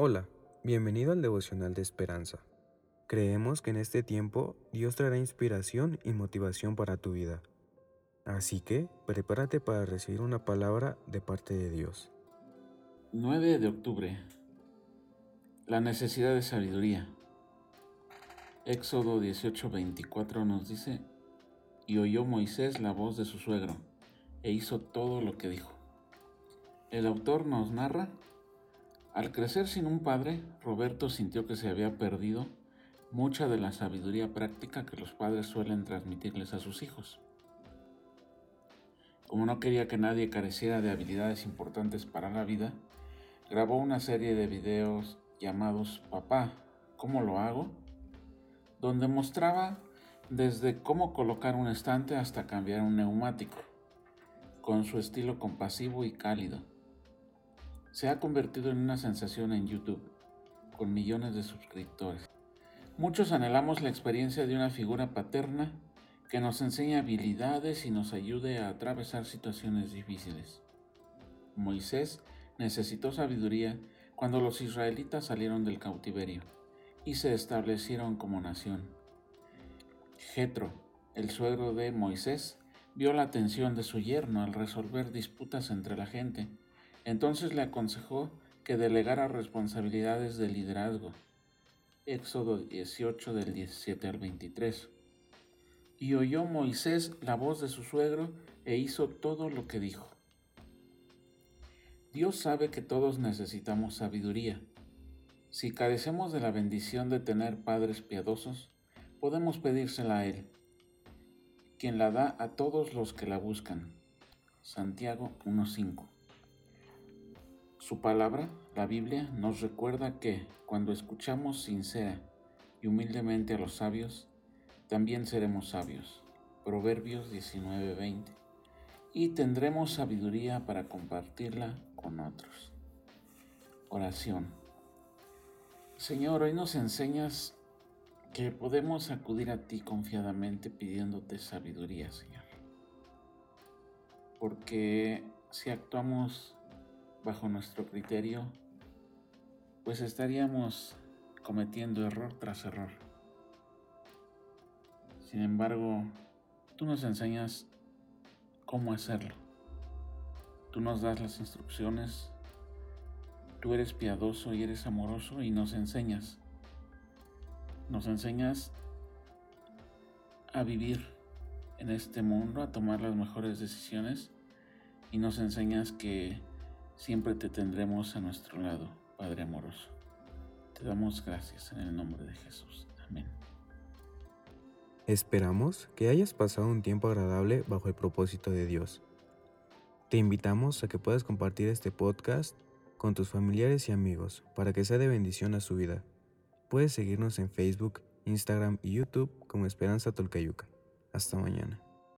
Hola, bienvenido al devocional de esperanza. Creemos que en este tiempo Dios traerá inspiración y motivación para tu vida. Así que prepárate para recibir una palabra de parte de Dios. 9 de octubre. La necesidad de sabiduría. Éxodo 18:24 nos dice, y oyó Moisés la voz de su suegro, e hizo todo lo que dijo. El autor nos narra al crecer sin un padre, Roberto sintió que se había perdido mucha de la sabiduría práctica que los padres suelen transmitirles a sus hijos. Como no quería que nadie careciera de habilidades importantes para la vida, grabó una serie de videos llamados Papá, ¿cómo lo hago? donde mostraba desde cómo colocar un estante hasta cambiar un neumático, con su estilo compasivo y cálido se ha convertido en una sensación en YouTube, con millones de suscriptores. Muchos anhelamos la experiencia de una figura paterna que nos enseñe habilidades y nos ayude a atravesar situaciones difíciles. Moisés necesitó sabiduría cuando los israelitas salieron del cautiverio y se establecieron como nación. Jetro, el suegro de Moisés, vio la atención de su yerno al resolver disputas entre la gente entonces le aconsejó que delegara responsabilidades de liderazgo. Éxodo 18 del 17 al 23. Y oyó Moisés la voz de su suegro e hizo todo lo que dijo. Dios sabe que todos necesitamos sabiduría. Si carecemos de la bendición de tener padres piadosos, podemos pedírsela a Él, quien la da a todos los que la buscan. Santiago 1.5 su palabra, la Biblia, nos recuerda que cuando escuchamos sincera y humildemente a los sabios, también seremos sabios. Proverbios 19:20. Y tendremos sabiduría para compartirla con otros. Oración. Señor, hoy nos enseñas que podemos acudir a ti confiadamente pidiéndote sabiduría, Señor. Porque si actuamos bajo nuestro criterio, pues estaríamos cometiendo error tras error. Sin embargo, tú nos enseñas cómo hacerlo. Tú nos das las instrucciones. Tú eres piadoso y eres amoroso y nos enseñas. Nos enseñas a vivir en este mundo, a tomar las mejores decisiones y nos enseñas que siempre te tendremos a nuestro lado, Padre amoroso. Te damos gracias en el nombre de Jesús. Amén. Esperamos que hayas pasado un tiempo agradable bajo el propósito de Dios. Te invitamos a que puedas compartir este podcast con tus familiares y amigos para que sea de bendición a su vida. Puedes seguirnos en Facebook, Instagram y YouTube como Esperanza Tolcayuca. Hasta mañana.